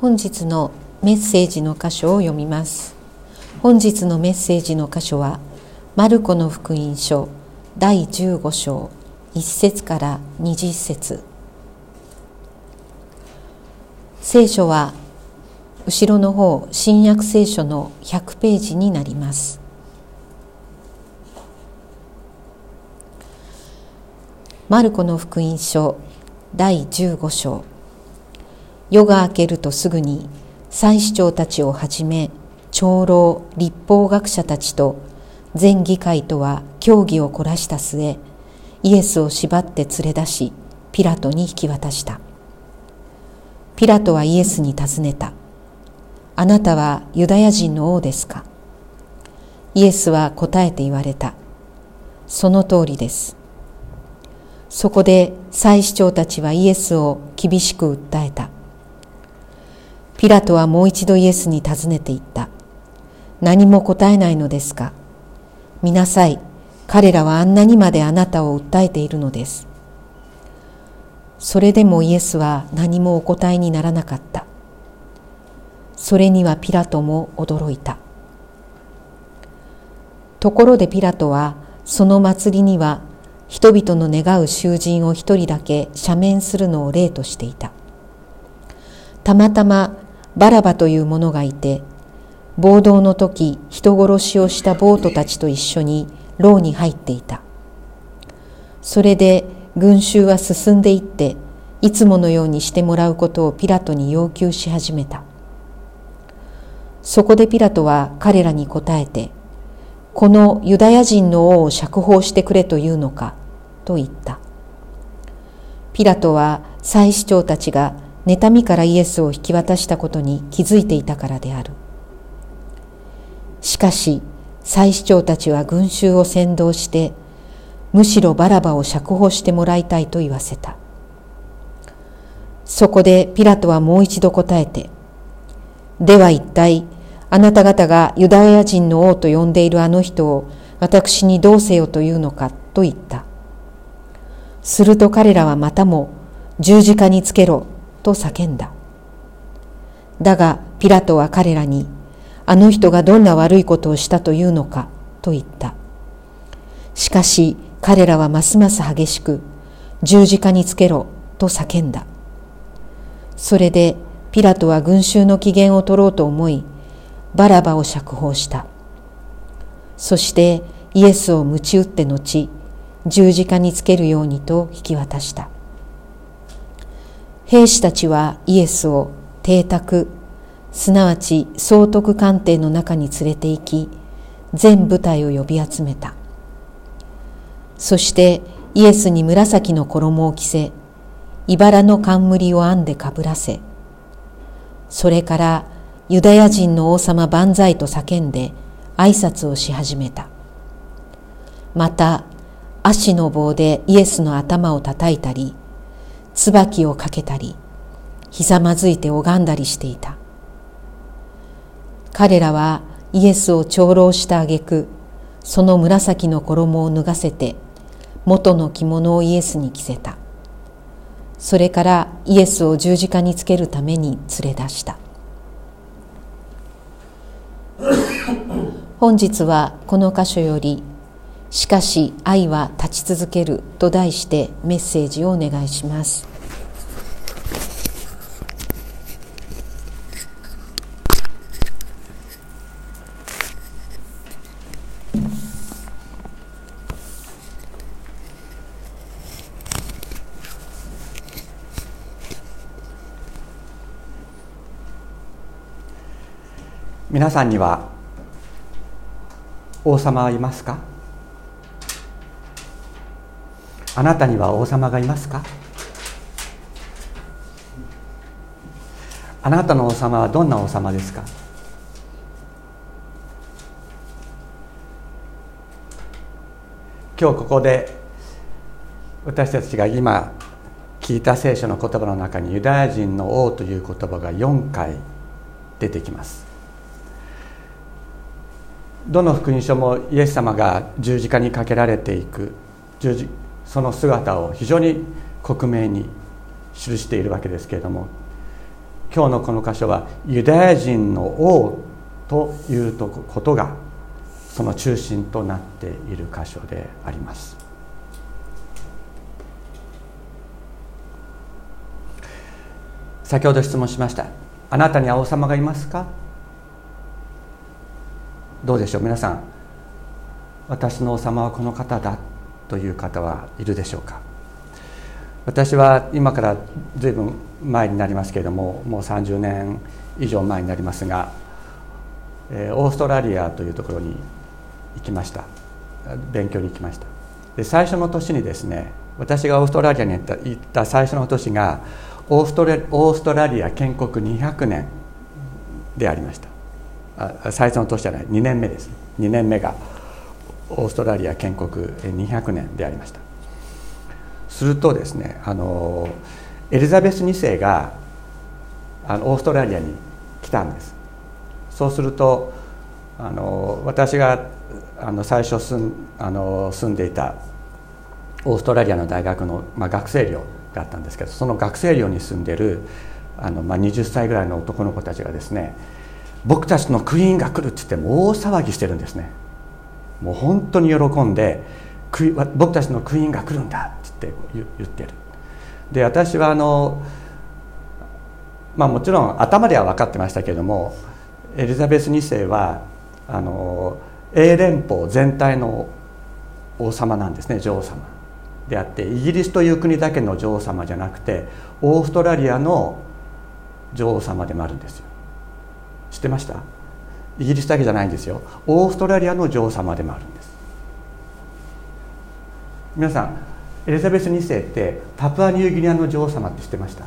本日のメッセージの箇所を読みます。本日のメッセージの箇所はマルコの福音書第15章1節から20節。聖書は後ろの方新約聖書の100ページになります。マルコの福音書第15章。夜が明けるとすぐに祭司長たちをはじめ長老立法学者たちと全議会とは協議を凝らした末イエスを縛って連れ出しピラトに引き渡した。ピラトはイエスに尋ねた。あなたはユダヤ人の王ですか？イエスは答えて言われた。その通りです。そこで祭司長たちはイエスを厳しく訴えた。ピラトはもう一度イエスに尋ねて言った。何も答えないのですか見なさい。彼らはあんなにまであなたを訴えているのです。それでもイエスは何もお答えにならなかった。それにはピラトも驚いた。ところでピラトはその祭りには人々の願う囚人を一人だけ赦免するのを例としていた。たまたまバラバという者がいて暴動の時人殺しをした暴徒たちと一緒に牢に入っていた。それで群衆は進んでいっていつものようにしてもらうことをピラトに要求し始めた。そこでピラトは彼らに答えてこのユダヤ人の王を釈放してくれというのかと言った。ピラトは祭司長たちが妬みからイエスを引き渡したことに気づいていたからである。しかし祭司長たちは群衆を先導してむしろバラバを釈放してもらいたいと言わせた。そこでピラトはもう一度答えてでは一体あなた方がユダヤ人の王と呼んでいるあの人を私にどうせよというのかと言った。すると彼らはまたも十字架につけろと叫んだ。だがピラトは彼らに、あの人がどんな悪いことをしたというのかと言った。しかし彼らはますます激しく、十字架につけろと叫んだ。それでピラトは群衆の機嫌を取ろうと思い、バラバを釈放した。そしてイエスを鞭打って後、十字架につけるようにと引き渡した。兵士たちはイエスを邸宅すなわち総督官邸の中に連れて行き全部隊を呼び集めた。そしてイエスに紫の衣を着せ茨の冠を編んでかぶらせそれからユダヤ人の王様万歳と叫んで挨拶をし始めた。また足の棒でイエスの頭を叩いたり椿をかけたりひざまずいて拝んだりしていた。彼らはイエスを長老した挙句その紫の衣を脱がせて元の着物をイエスに着せた。それからイエスを十字架につけるために連れ出した。本日はこの箇所より「しかし愛は立ち続ける」と題してメッセージをお願いします。皆さんには王様はいますか？あなたには王様がいますか？あなたの王様はどんな王様ですか？今日ここで私たちが今聞いた聖書の言葉の中にユダヤ人の王という言葉が4回出てきます。どの福音書もイエス様が十字架にかけられていく。十字その姿を非常に克明に記しているわけですけれども今日のこの箇所はユダヤ人の王ということがその中心となっている箇所であります。先ほど質問しました。あなたに王様がいますか？どうでしょう？皆さん私の王様はこの方だという方はいるでしょうか。私は今から随分前になりますけれどももう30年以上前になりますが、えー、オーストラリアというところに行きました。勉強に行きました。で最初の年にですね私がオーストラリアに行った行った最初の年がオーストラオーストラリア建国200年でありました。あ最初の年じゃない2年目です2年目がオーストラリア建国200年でありました。するとですねあのエリザベス2世があのオーストラリアに来たんです。そうするとあの私があの最初住んあの住んでいたオーストラリアの大学の、まあ、学生寮があったんですけどその学生寮に住んでるあの、まあ、20歳ぐらいの男の子たちがですね僕たちのクイーンが来るって言って大騒ぎしてるんですね。もう本当に喜んで僕たちのクイーンが来るんだって言ってる。で私はあのまあもちろん頭では分かってましたけれどもエリザベス2世はあの英連邦全体の王様なんですね女王様。であってイギリスという国だけの女王様じゃなくてオーストラリアの女王様でもあるんですよ。知ってました？イギリスだけじゃないんですよ。オーストラリアの女王様でもあるんです。皆さんエリザベス2世ってパプアニューギニアの女王様って知ってました？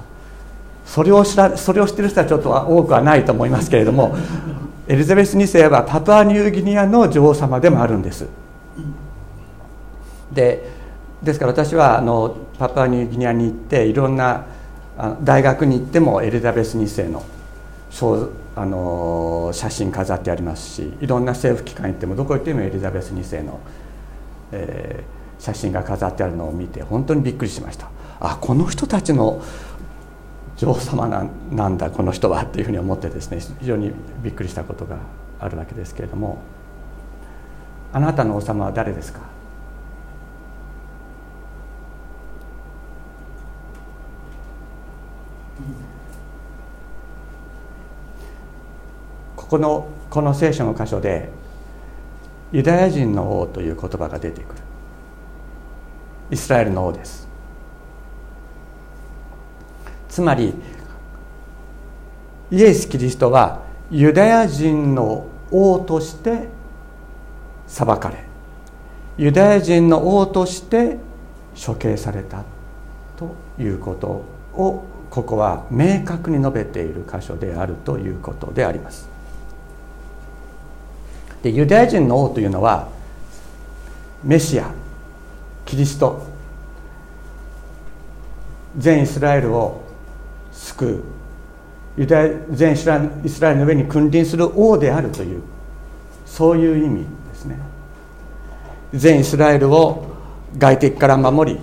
それを知らそれを知ってる人はちょっと多くはないと思いますけれども エリザベス2世はパプアニューギニアの女王様でもあるんです。でですから私はあのパプアニューギニアに行っていろんな大学に行ってもエリザベス2世のあの写真飾ってありますしいろんな政府機関行ってもどこ行ってもエリザベス2世の、えー、写真が飾ってあるのを見て本当にびっくりしました。あこの人たちの女王様なんだこの人はっていうふうに思ってですね非常にびっくりしたことがあるわけですけれどもあなたの王様は誰ですか？このこの聖書の箇所でユダヤ人の王という言葉が出てくる。イスラエルの王です。つまりイエス・キリストはユダヤ人の王として裁かれユダヤ人の王として処刑されたということをここは明確に述べている箇所であるということであります。でユダヤ人の王というのはメシアキリスト全イスラエルを救うユダヤ全イスラエルの上に君臨する王であるというそういう意味ですね。全イスラエルを外敵から守り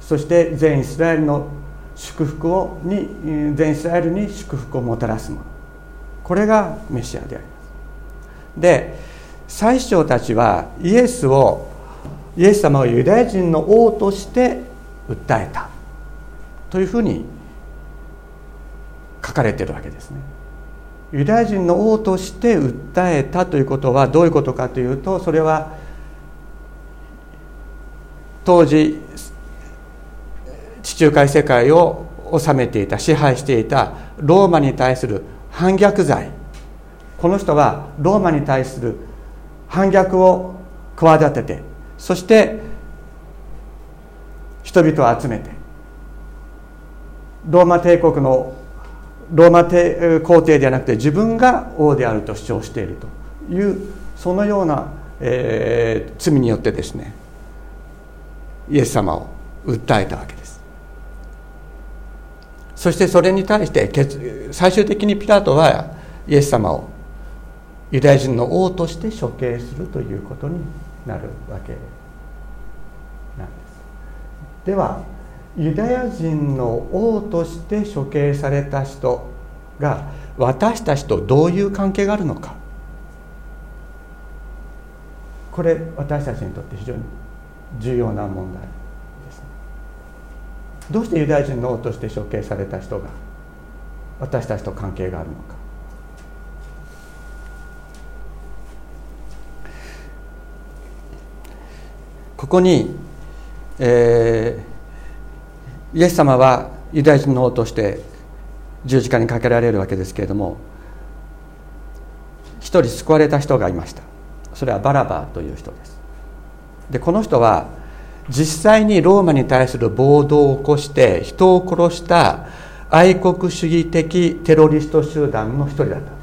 そして全イスラエルの祝福をに全イスラエルに祝福をもたらすもの。これがメシアであります。で最初たちはイエスをイエス様をユダヤ人の王として訴えた。というふうに書かれているわけですね。ユダヤ人の王として訴えたということはどういうことかというとそれは当時地中海世界を治めていた支配していたローマに対する反逆罪この人はローマに対する反逆を企ててそして人々を集めてローマ帝国のローマ帝皇帝ではなくて自分が王であると主張しているというそのような、えー、罪によってですねイエス様を訴えたわけです。そしてそれに対して最終的にピラトはイエス様をユダヤ人の王として処刑するということになるわけなんです。ではユダヤ人の王として処刑された人が私たちとどういう関係があるのか。これ私たちにとって非常に重要な問題です、ね、どうしてユダヤ人の王として処刑された人が私たちと関係があるのか。ここに、えー、イエス様はユダヤ人の王として十字架にかけられるわけですけれども一人救われた人がいました。それはバラバーという人です。でこの人は実際にローマに対する暴動を起こして人を殺した愛国主義的テロリスト集団の一人だったんです。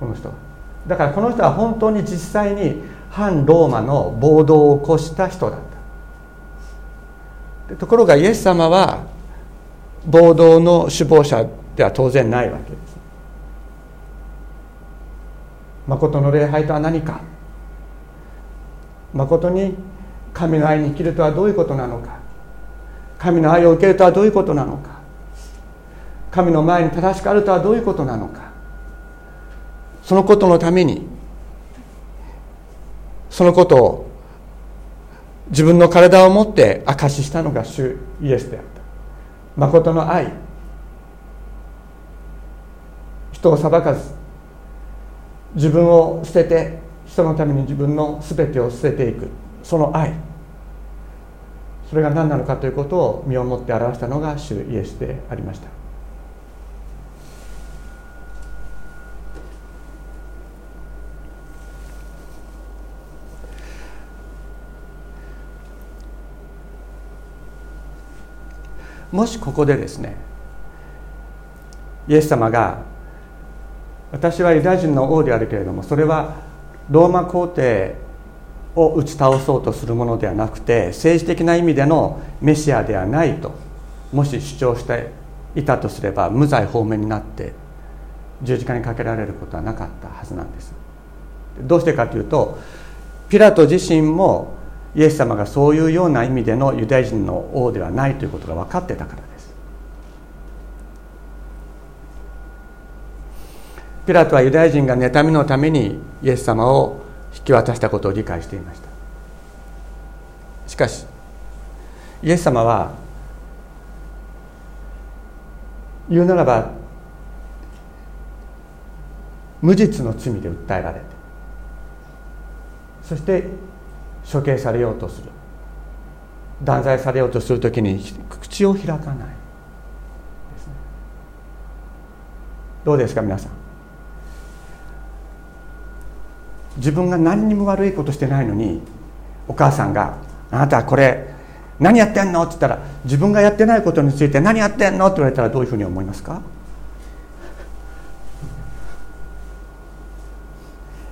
この人は。だからこの人は本当に実際に反ローマの暴動を起こした人だった。ところがイエス様は暴動の首謀者では当然ないわけです。誠の礼拝とは何か？誠に神の愛に生きるとはどういうことなのか？神の愛を受けるとはどういうことなのか？神の前に正しくあるとはどういうことなのか？そのことのためにそのことを自分の体を持って証ししたのが主イエスであった。誠の愛。人を裁かず。自分を捨てて人のために自分の全てを捨てていく。その愛。それが何なのかということを身をもって表したのが主イエスでありました。もしここでですねイエス様が私はユダヤ人の王であるけれどもそれはローマ皇帝を打ち倒そうとするものではなくて政治的な意味でのメシアではないともし主張していたとすれば無罪放免になって十字架にかけられることはなかったはずなんです。どうしてかというとピラト自身もイエス様がそういうような意味でのユダヤ人の王ではないということが分かってたからです。ピラトはユダヤ人が妬みのためにイエス様を引き渡したことを理解していました。しかしイエス様は言うならば無実の罪で訴えられてそして処刑されようとする。断罪されようとするときに口を開かない、どうですか皆さん？自分が何にも悪いことしてないのにお母さんが「あなたこれ何やってんの?」って言ったら自分がやってないことについて「何やってんの?」って言われたらどういうふうに思いますか？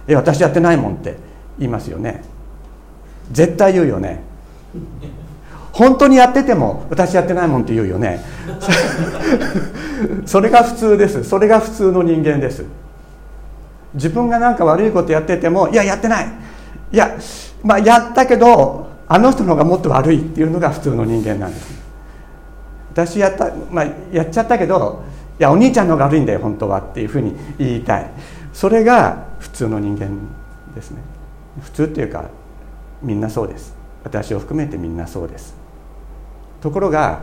え私やってないもんって言いますよね。絶対言うよね。本当にやってても私やってないもんって言うよね。それが普通です。それが普通の人間です。自分が何か悪いことやっててもいややってない。いやまあやったけどあの人の方がもっと悪いっていうのが普通の人間なんです。私やった、まあ、やっちゃったけどいやお兄ちゃんの方が悪いんだよ本当はっていうふうに言いたい。それが普通の人間ですね。普通っていうかみんなそうです。私を含めてみんなそうです。ところが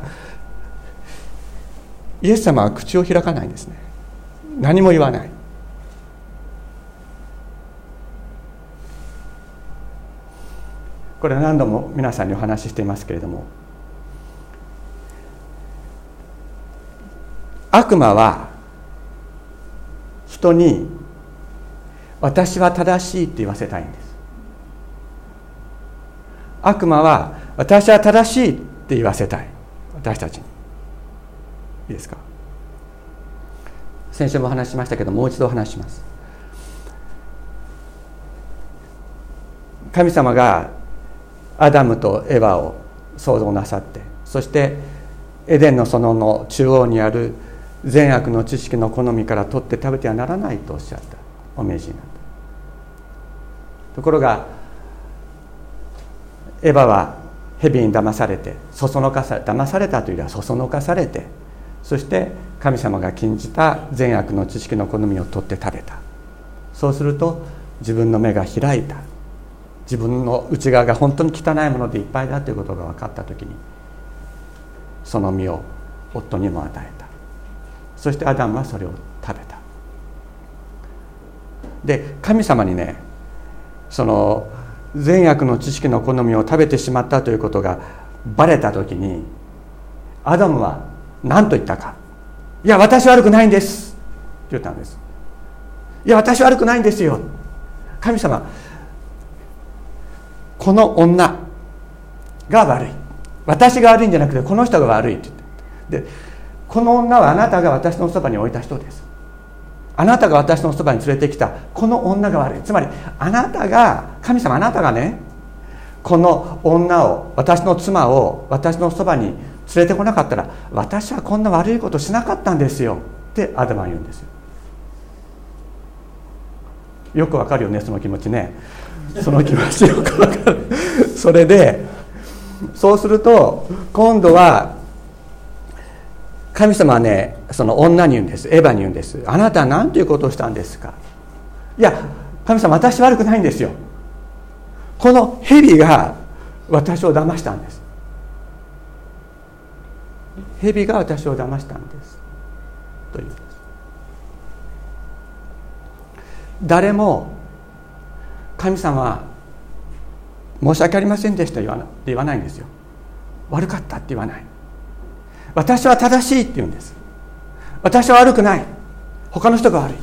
イエス様は口を開かないんですね。何も言わない。これは何度も皆さんにお話ししていますけれども悪魔は人に私は正しいって言わせたいんです。悪魔は私は正しいって言わせたい。私たちに。いいですか？先週も話しましたけどもう一度話します。神様がアダムとエヴァを創造なさってそしてエデンの園の中央にある善悪の知識の好みから取って食べてはならないとおっしゃった。お命じになったところがエヴァは蛇に騙されてそそのかさ騙されたというよりはそそのかされてそして神様が禁じた善悪の知識の好みを取って食べた。そうすると自分の目が開いた。自分の内側が本当に汚いものでいっぱいだということが分かった時にその実を夫にも与えた。そしてアダムはそれを食べた。で神様にねその善悪の知識の好みを食べてしまったということがバレた時にアダムは何と言ったか「いや私悪くないんです」って言ったんです「いや私悪くないんですよ」神様この女が悪い。私が悪いんじゃなくてこの人が悪いって言って。でこの女はあなたが私のそばに置いた人です。あなたが私のそばに連れてきたこの女が悪い。つまりあなたが神様あなたがねこの女を私の妻を私のそばに連れてこなかったら私はこんな悪いことしなかったんですよ。ってアダマは言うんですよ。よくわかるよねその気持ちね。その気持ちよくわかる。それでそうすると今度は神様はねその女に言うんです。エヴァに言うんです。あなたは何ということをしたんですか？いや神様私悪くないんですよ。この蛇が私を騙したんです。蛇が私を騙したんです。という誰も神様は申し訳ありませんでしたって言わないんですよ。悪かったって言わない。私は正しいって言うんです。私は悪くない。他の人が悪い。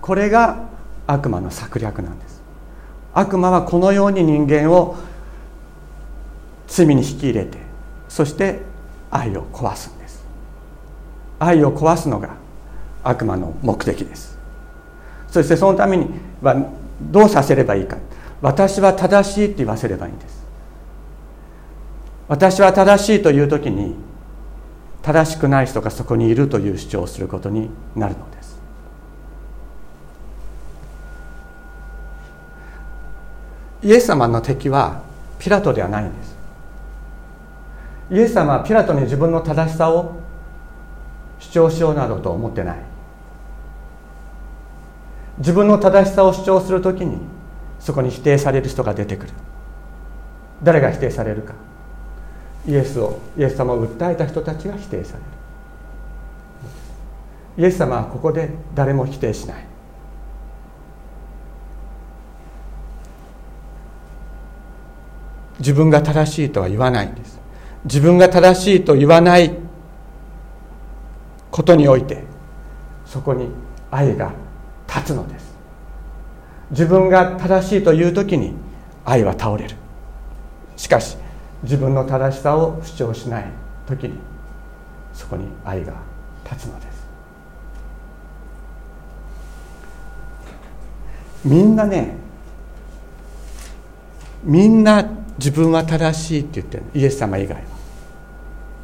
これが悪魔の策略なんです。悪魔はこのように人間を罪に引き入れてそして愛を壊すんです。愛を壊すのが悪魔の目的です。そしてそのためにはどうさせればいいか。私は正しいって言わせればいいんです。私は正しいという時に正しくない人がそこにいるという主張をすることになるのです。イエス様の敵はピラトではないんです。イエス様はピラトに自分の正しさを主張しようなどと思ってない。自分の正しさを主張するときにそこに否定される人が出てくる。誰が否定されるか。イエスをイエス様を訴えた人たちが否定される。イエス様はここで誰も否定しない。自分が正しいとは言わないんです。自分が正しいと言わないことにおいてそこに愛が立つのです。自分が正しいという時に愛は倒れる。しかし自分の正しさを主張しない時にそこに愛が立つのです。みんなねみんな自分は正しいって言ってる。イエス様以外は。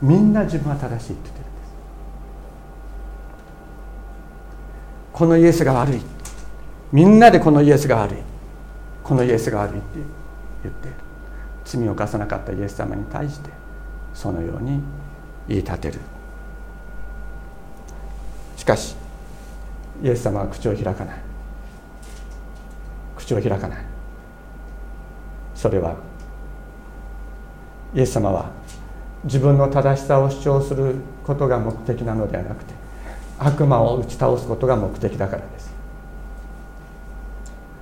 みんな自分は正しいって言ってるんです。このイエスが悪い。みんなでこのイエスが悪い。このイエスが悪いって言ってる。罪を犯さなかったイエス様に対してそのように言い立てる。しかしイエス様は口を開かない。口を開かない。それはイエス様は自分の正しさを主張することが目的なのではなくて悪魔を打ち倒すことが目的だからです。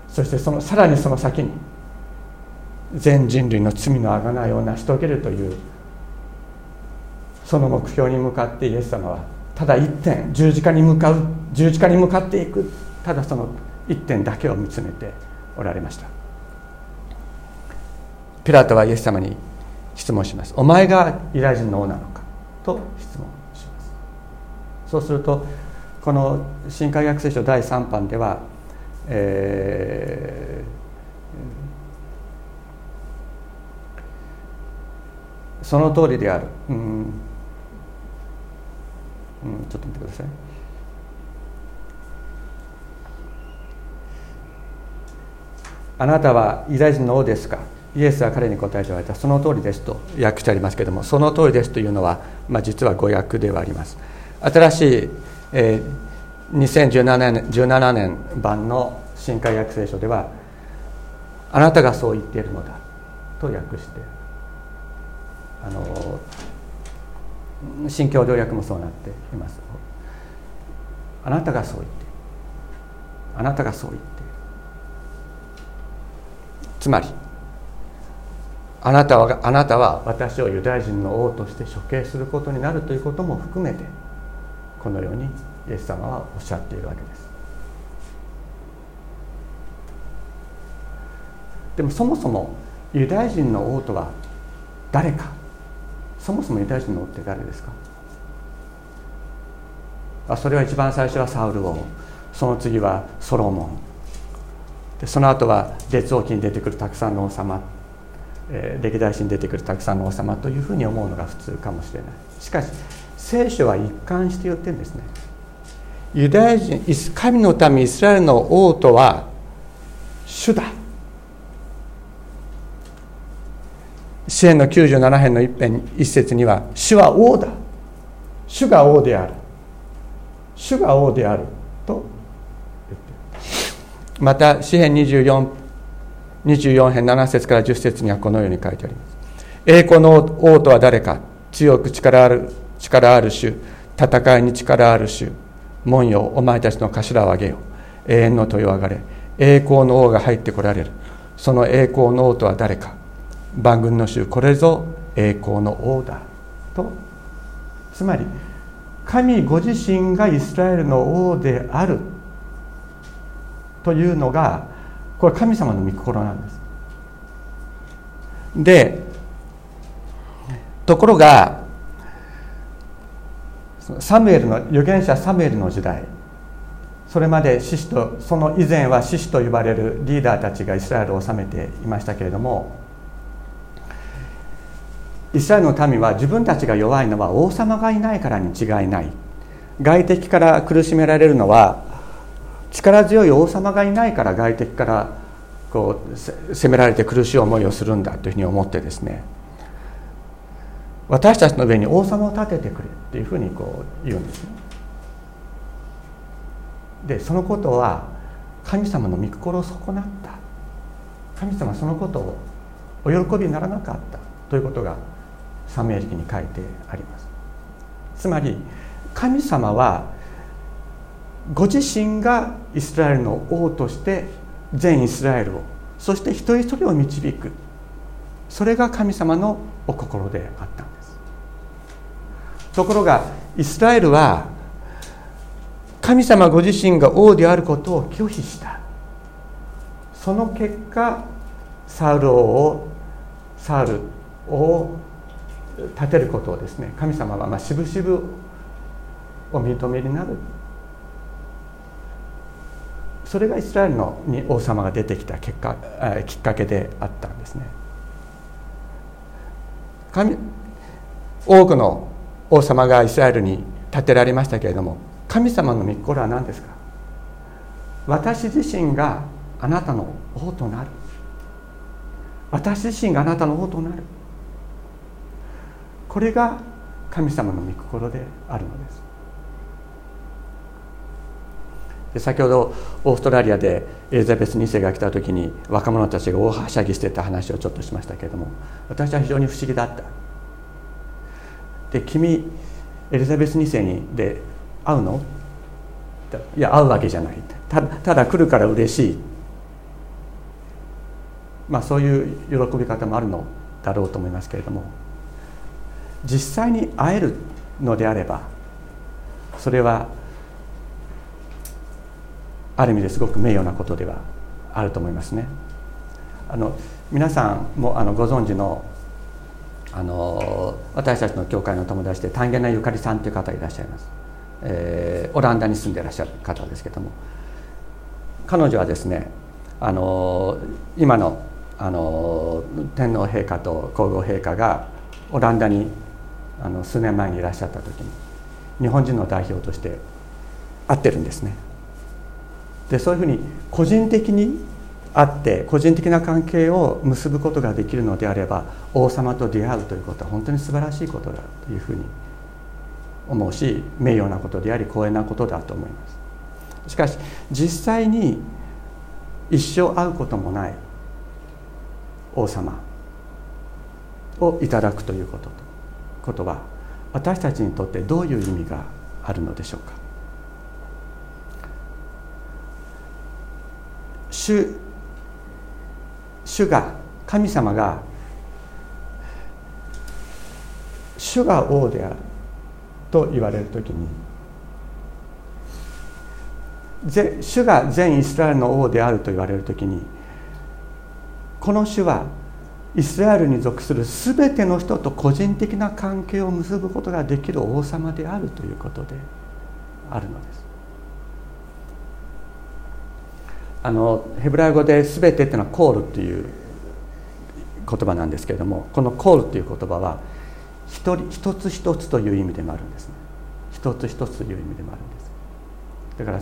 そしてそのさらにその先に全人類の罪のあがないを成し遂げるというその目標に向かってイエス様はただ一点十字架に向かう十字架に向かっていくただその一点だけを見つめておられました。ピラトはイエス様に質問します。お前がイラ人の王なのかと質問します。そうするとこの新海学聖書第3版では、えー、その通りである、うん、うん、ちょっと待ってください。あなたはユダヤ人の王ですか？イエスは彼に答えて言われた。その通りですと訳してありますけれどもその通りですというのは、まあ、実は語訳ではあります。新しい、えー、2017年 ,17 年版の新海訳聖書ではあなたがそう言っているのだと訳してあの新共同訳もそうなっています。あなたがそう言ってあなたがそう言ってつまりあなたはあなたは私をユダヤ人の王として処刑することになるということも含めてこのようにイエス様はおっしゃっているわけです。でもそもそもユダヤ人の王とは誰かそもそもユダヤ人の王って誰ですか？あそれは一番最初はサウル王その次はソロモン。でその後は列王記に出てくるたくさんの王様、えー、歴代史に出てくるたくさんの王様というふうに思うのが普通かもしれない。しかし聖書は一貫して言ってるんですね。ユダヤ人神の民イスラエルの王とは主だ。支援の97編の一編一節には主は王だ。主が王である。主が王である。とまた詩編24 24編7節から10節にはこのように書いてあります。栄光の王とは誰か。強く力ある力ある主。戦いに力ある主。門よお前たちの頭を上げよ。永遠の豊上がれ。栄光の王が入ってこられる。その栄光の王とは誰か。万軍の主これぞ栄光の王だと。つまり神ご自身がイスラエルの王であるというのがこれ神様の御心なんです。でところがサムエルの預言者サムエルの時代。それまで獅子とその以前は獅子と呼ばれるリーダーたちがイスラエルを治めていましたけれどもイスラエルの民は自分たちが弱いのは王様がいないからに違いない。外敵から苦しめられるのは力強い王様がいないから外敵からこう責められて苦しい思いをするんだというふうに思ってですね。私たちの上に王様を立ててくれっていうふうにこう言うんですね。でそのことは神様の御心を損なった。神様はそのことをお喜びにならなかったということがサムエル記に書いてあります。つまり神様はご自身がイスラエルの王として全イスラエルをそして一人一人を導く。それが神様のお心であったんです。ところがイスラエルは神様ご自身が王であることを拒否した。その結果サウル王をサウル王を立てることをですね神様はまあしぶしぶお認めになる。それがイスラエルのに王様が出てきた結果きっかけであったんですね。神多くの王様がイスラエルに建てられましたけれども神様の御心は何ですか？私自身があなたの王となる。私自身があなたの王となる。これが神様の御心であるのです。で先ほどオーストラリアでエリザベス2世が来た時に若者たちが大はしゃぎしてた話をちょっとしましたけれども私は非常に不思議だった。で君エリザベス2世にで会うの？いや会うわけじゃない。たただ来るから嬉しい。まあそういう喜び方もあるのだろうと思いますけれども。実際に会えるのであればそれはある意味ですごく名誉なことではあると思いますね。あの皆さんもあのご存知のあの私たちの教会の友達で丹下なゆかりさんという方がいらっしゃいます、えー、オランダに住んでいらっしゃる方ですけども彼女はですねあの今のあの天皇陛下と皇后陛下がオランダにあの数年前にいらっしゃった時に日本人の代表として会ってるんですね。でそういうふうに個人的に会って個人的な関係を結ぶことができるのであれば王様と出会うということは本当に素晴らしいことだというふうに思うし名誉なことであり光栄なことだと思います。しかし実際に一生会うこともない王様をいただくということことは私たちにとってどういう意味があるのでしょうか？主主が神様が主が王であると言われる時に主が全イスラエルの王であると言われる時にこの主はイスラエルに属する全ての人と個人的な関係を結ぶことができる王様であるということであるのです。あのヘブライ語で「全て」っていうのは「コール」っていう言葉なんですけれどもこの「コール」っていう言葉は一人一つ一つという意味でもあるんですね。一つ一つという意味でもあるんです。だから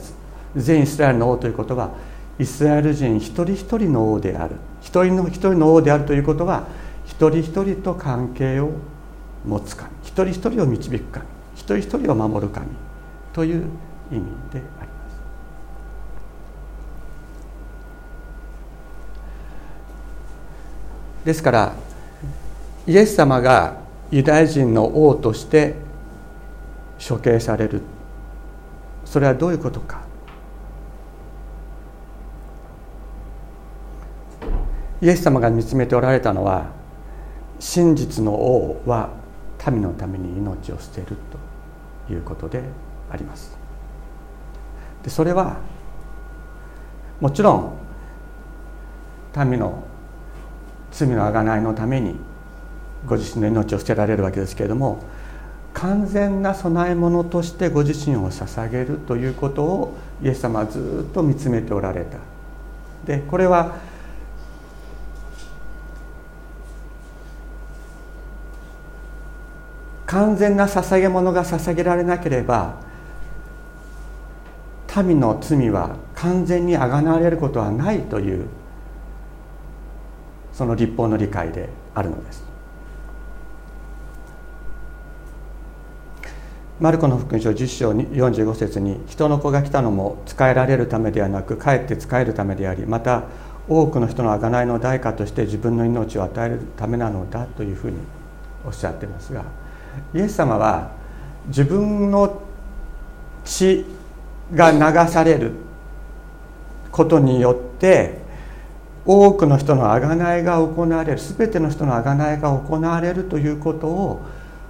全イスラエルの王ということはイスラエル人一人一人の王である。一人の一人の王であるということは一人一人と関係を持つ神。一人一人を導く神。一人一人を守る神という意味であります。ですからイエス様がユダヤ人の王として処刑される。それはどういうことか。イエス様が見つめておられたのは真実の王は民のために命を捨てるということであります。でそれはもちろん民の罪の贖いのためにご自身の命を捨てられるわけですけれども完全な供え物としてご自身を捧げるということをイエス様はずっと見つめておられた。でこれは完全な捧げ物が捧げられなければ民の罪は完全にあがなわれることはないというその立法の理解であるのです。マルコの福音書10章45節に人の子が来たのも仕えられるためではなくかえって仕えるためでありまた多くの人の贖いの代価として自分の命を与えるためなのだというふうにおっしゃってますがイエス様は自分の血が流されることによって多くの人の贖いが行われる全ての人の贖いが行われるということを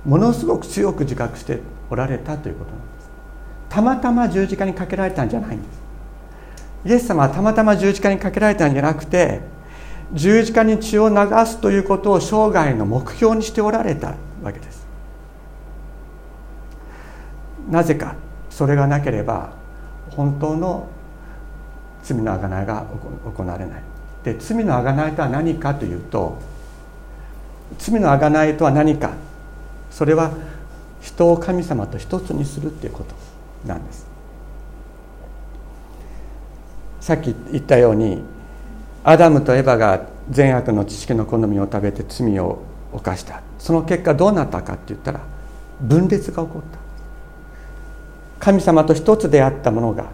ものすごく強く自覚しておられたということなんです。たまたま十字架にかけられたんじゃないんです。イエス様はたまたま十字架にかけられたんじゃなくて十字架に血を流すということを生涯の目標にしておられたわけです。なぜかそれがなければ本当の罪の贖いが行われない。で罪の贖いとは何かというと罪の贖いとは何かそれは人を神様と一つにするっていうことなんです。さっき言ったようにアダムとエバが善悪の知識の好みを食べて罪を犯した。その結果どうなったかって言ったら分裂が起こった。神様と一つであったものが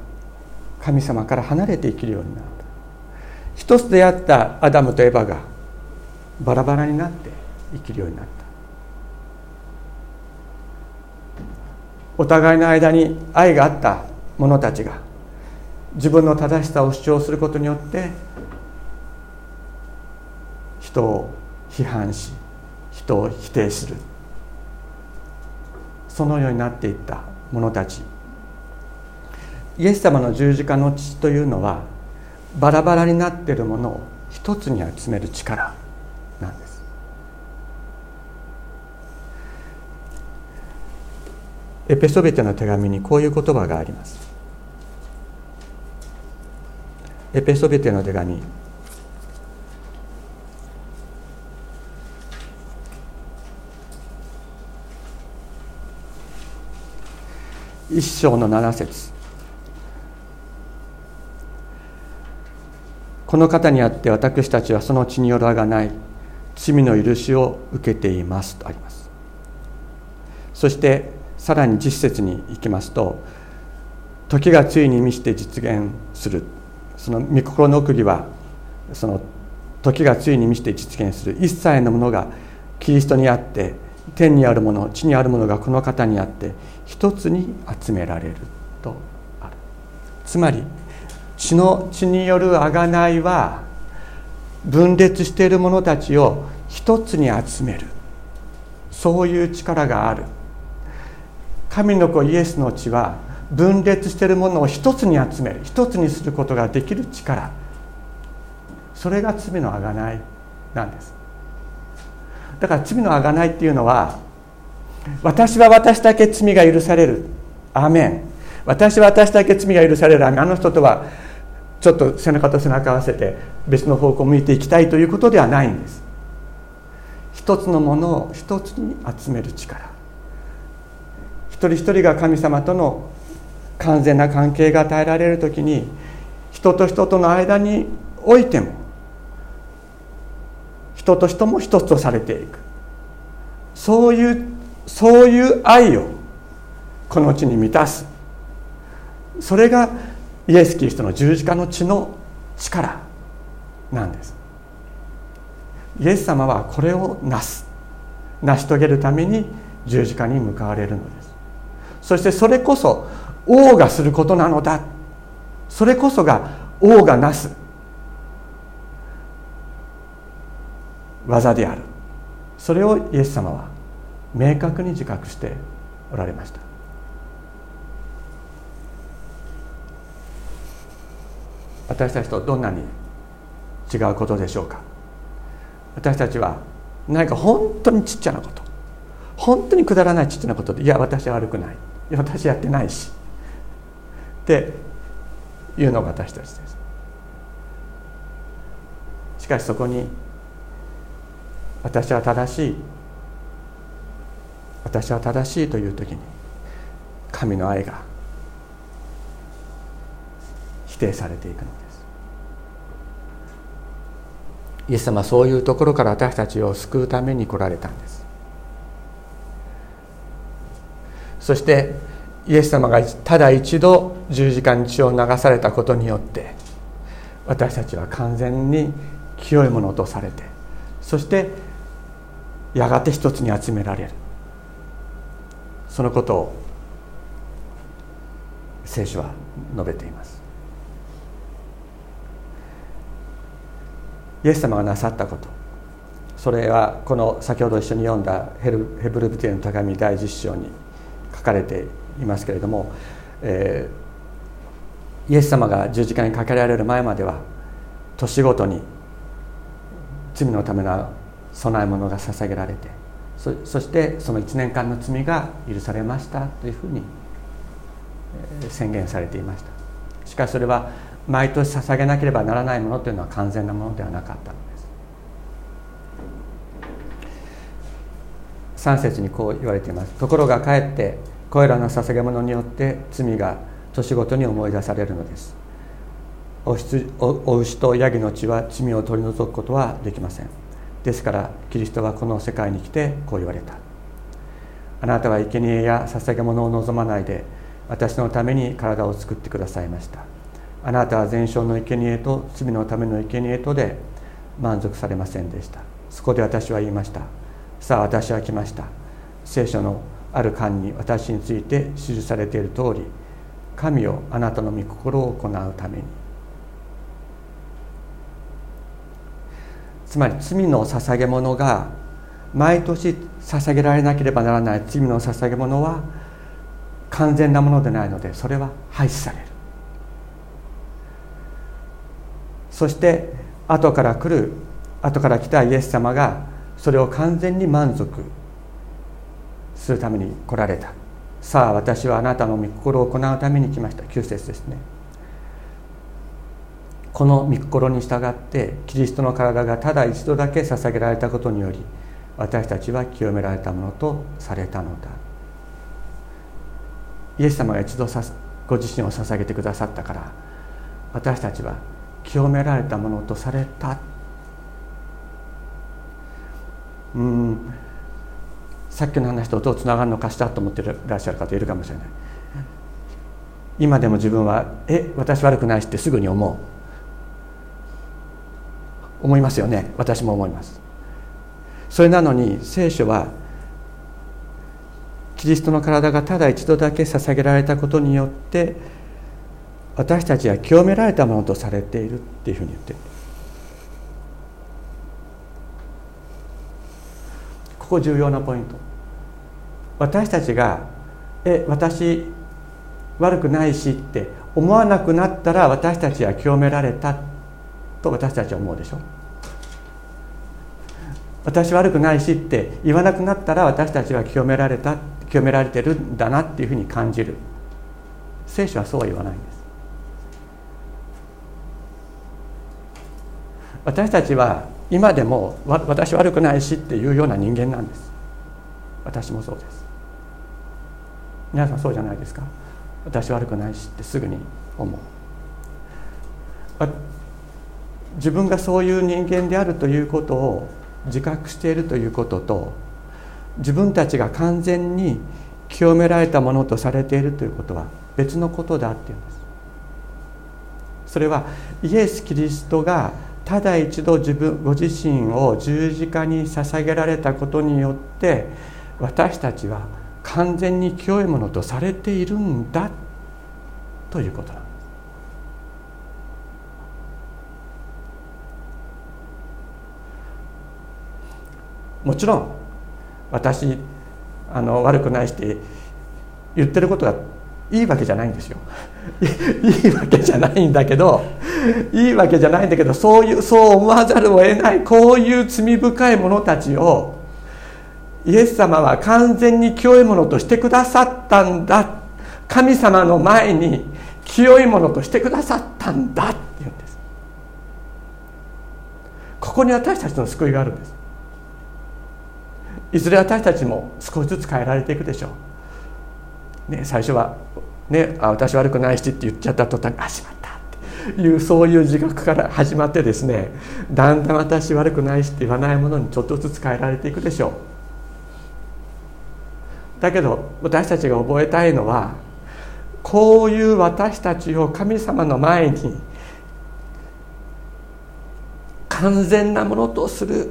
神様から離れて生きるようになった。一つであったアダムとエヴァがバラバラになって生きるようになった。お互いの間に愛があった者たちが自分の正しさを主張することによって人を批判し人を否定する。そのようになっていった者たち。イエス様の十字架の父というのはバラバラになっているものを一つに集める力なんです。エペソビテの手紙にこういう言葉があります。エペソビテの手紙。一章の七節。この方にあって私たちはその血によるあがない。罪の許しを受けていますとあります。そしてさらに実節に行きますと時がついに満ちて実現する。その御心の奥義はその時がついに満ちて実現する。一切のものがキリストにあって天にあるもの地にあるものがこの方にあって一つに集められるとある。つまり血の血による贖いは分裂している者たちを一つに集める。そういう力がある。神の子イエスの血は分裂しているものを一つに集める。一つにすることができる力。それが罪の贖いなんです。だから罪の贖いっていうのは私は私だけ罪が許される。アーメン。私は私だけ罪が許される。あの人とはちょっと背中と背中合わせて別の方向を向いていきたいということではないんです。一つのものを一つに集める力。一人一人が神様との完全な関係が与えられる時に人と人との間においても人と人も一つとされていく。そういうそういう愛をこの地に満たす。それがイエス・キリストの十字架の血の力なんです。イエス様はこれをなす。成し遂げるために十字架に向かわれるのです。そしてそれこそ王がすることなのだ。それこそが王がなす。技である。それをイエス様は明確に自覚しておられました。私たちとどんなに違うことでしょうか。私たちは何か本当にちっちゃなこと。本当にくだらないちっちゃなことでいや私は悪くない。いや私やってないし。っていうのが私たちです。しかしそこに私は正しい私は正しいという時に神の愛が否定されていくのですイエス様はそういうところから私たちを救うために来られたんです。そしてイエス様がただ一度十字架に血を流されたことによって私たちは完全に清いものとされてそしてやがて一つに集められる。そのことを聖書は述べています。イエス様がなさったこと。それはこの先ほど一緒に読んだヘルヘブルブティの手紙第10章に書かれていますけれども、えー、イエス様が十字架にかけられる前までは年ごとに罪のための供え物が捧げられてそそしてその1年間の罪が許されましたというふうに宣言されていました。しかしそれは毎年捧げなければならないものというのは完全なものではなかった。のです3節にこう言われています。ところがかえってこれらの捧げ物によって罪が年ごとに思い出されるのです。おお牛とヤギの血は罪を取り除くことはできません。ですからキリストはこの世界に来てこう言われた。あなたは生贄や捧げ物を望まないで私のために体を作ってくださいました。あなたは全焼の生贄と罪のための生贄とで満足されませんでした。そこで私は言いました。さあ私は来ました。聖書のある間に私について記されている通り神をあなたの御心を行うために。つまり罪の捧げ物が毎年捧げられなければならない。罪の捧げ物は完全なものでないのでそれは廃止される。そして後から来る後から来たイエス様がそれを完全に満足するために来られた。さあ私はあなたの御心を行うために来ました。9節ですね。この御心に従ってキリストの体がただ一度だけ捧げられたことにより私たちは清められたものとされたのだ。イエス様が一度ご自身を捧げてくださったから私たちは清められたものとされた。うん。さっきの話とどうつながるのかしらと思っていらっしゃる方いるかもしれない。今でも自分は「え私悪くないし」ってすぐに思う。思いますよね。私も思います。それなのに聖書はキリストの体がただ一度だけ捧げられたことによって私たちは清められたものとされているっていうふうに言ってる。ここ重要なポイント。私たちが「え私悪くないし」って思わなくなったら私たちは清められたと私たちは思うでしょ。私悪くないしって言わなくなったら私たちは清められた清められてるんだなっていうふうに感じる。聖書はそうは言わないんです。私たちは今でも私悪くないしっていうような人間なんです。私もそうです。皆さんそうじゃないですか。私悪くないしってすぐに思う。自分がそういう人間であるということを自覚しているということと自分たちが完全に清められたものとされているということは別のことだっていうんです。それはイエス・キリストがただ一度自分ご自身を十字架に捧げられたことによって私たちは完全に清いものとされているんだということなんです。もちろん私あの悪くないして言ってることがいいわけじゃないんですよ。いいわけじゃないんだけどいいわけじゃないんだけどそういうそう思わざるを得ないこういう罪深い者たちをイエス様は完全に清いものとしてくださったんだ。神様の前に清いものとしてくださったんだって言うんです。ここに私たちの救いがあるんです。いずれ私たちも少しずつ変えられていくでしょう、ね、最初は、ね「あ私悪くないし」って言っちゃった途端「あしまった」って。いうそういう自覚から始まってですねだんだん私悪くないしって言わないものにちょっとずつ変えられていくでしょう。だけど私たちが覚えたいのはこういう私たちを神様の前に完全なものとする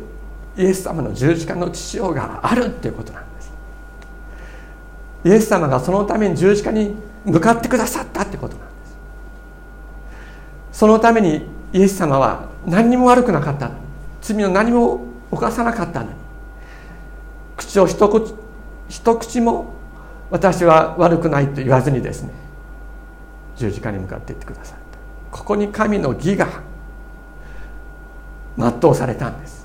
イエス様の十字架の父親があるっていうことなんです。イエス様がそのために十字架に向かってくださったってことなんです。そのためにイエス様は何にも悪くなかった。罪を何も犯さなかったのに。口を一口一口も私は悪くないと言わずにですね十字架に向かっていってくださった。ここに神の義が全うされたんです。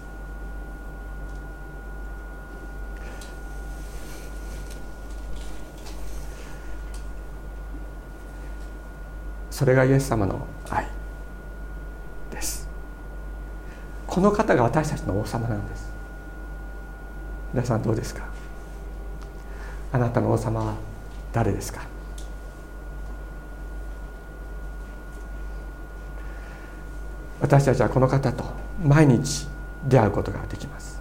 それがイエス様の愛。です。この方が私たちの王様なんです。皆さんどうですか？あなたの王様は誰ですか？私たちはこの方と毎日出会うことができます。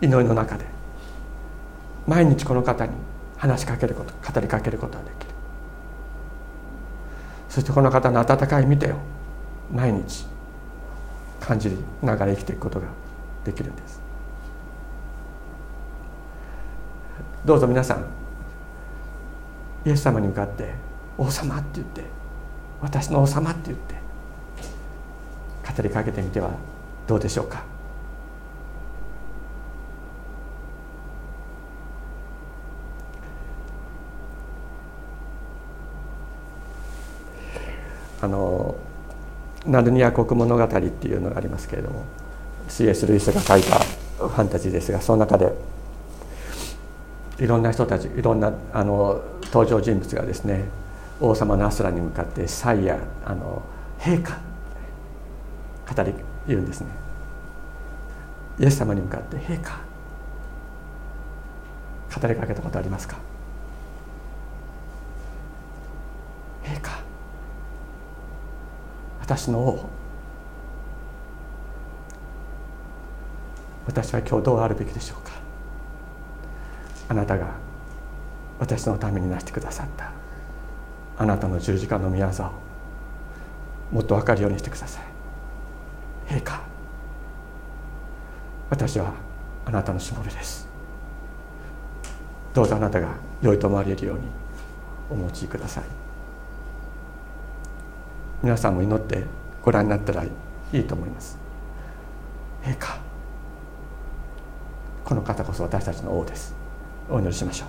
祈りの中で。毎日この方に話しかけること語りかけることができるそしてこの方の温かい見てを毎日感じながら生きていくことができるんです。どうぞ皆さんイエス様に向かって「王様」って言って「私の王様」って言って語りかけてみてはどうでしょうか？あのナルニア国物語っていうのがありますけれども C.S. ルイスが書いたファンタジーですがその中でいろんな人たちいろんなあの登場人物がですね王様のアスラに向かって「サイヤあの陛下」語り言うんですねイエス様に向かって「陛下」語りかけたことありますか陛下私の王私は今日どうあるべきでしょうか。あなたが私のためになしてくださった。あなたの十字架の御業をもっと分かるようにしてください。陛下私はあなたのしもべです。どうぞあなたが良いと思われるようにお持ちください。皆さんも祈ってご覧になったらいいと思います。陛下この方こそ私たちの王です。お祈りしましょう。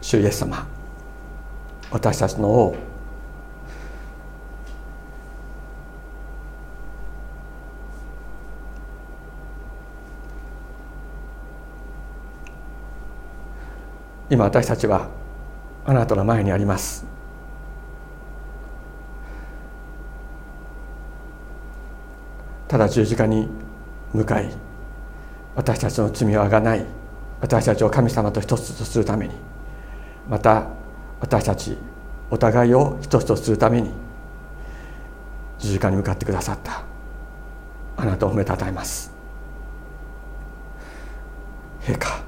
主イエス様私たちの王今私たちはあなたの前にあります。ただ十字架に向かい私たちの罪をあがない。私たちを神様と一つとするために。また私たちお互いを一つとするために十字架に向かってくださった。あなたを褒めたたえます。陛下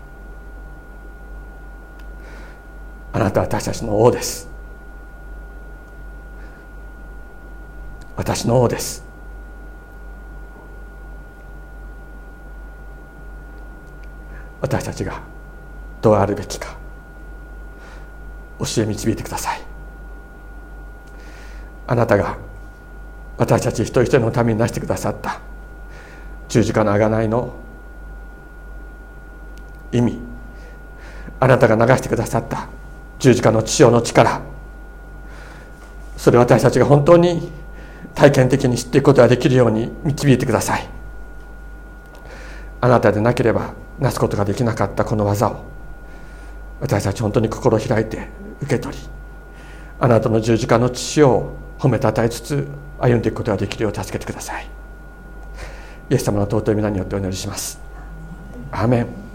あなたは私たちの王です。私の王です。私たちがどうあるべきか教え導いてください。あなたが私たち一人一人のためになしてくださった十字架の贖いの意味あなたが流してくださった十字架の血潮の力。それを私たちが本当に体験的に知っていくことができるように導いてください。あなたでなければなすことができなかったこの技を私たち本当に心を開いて受け取りあなたの十字架の父を褒めたたえつつ歩んでいくことができるよう助けてください。イエス様の尊い皆によってお祈りします。アメン。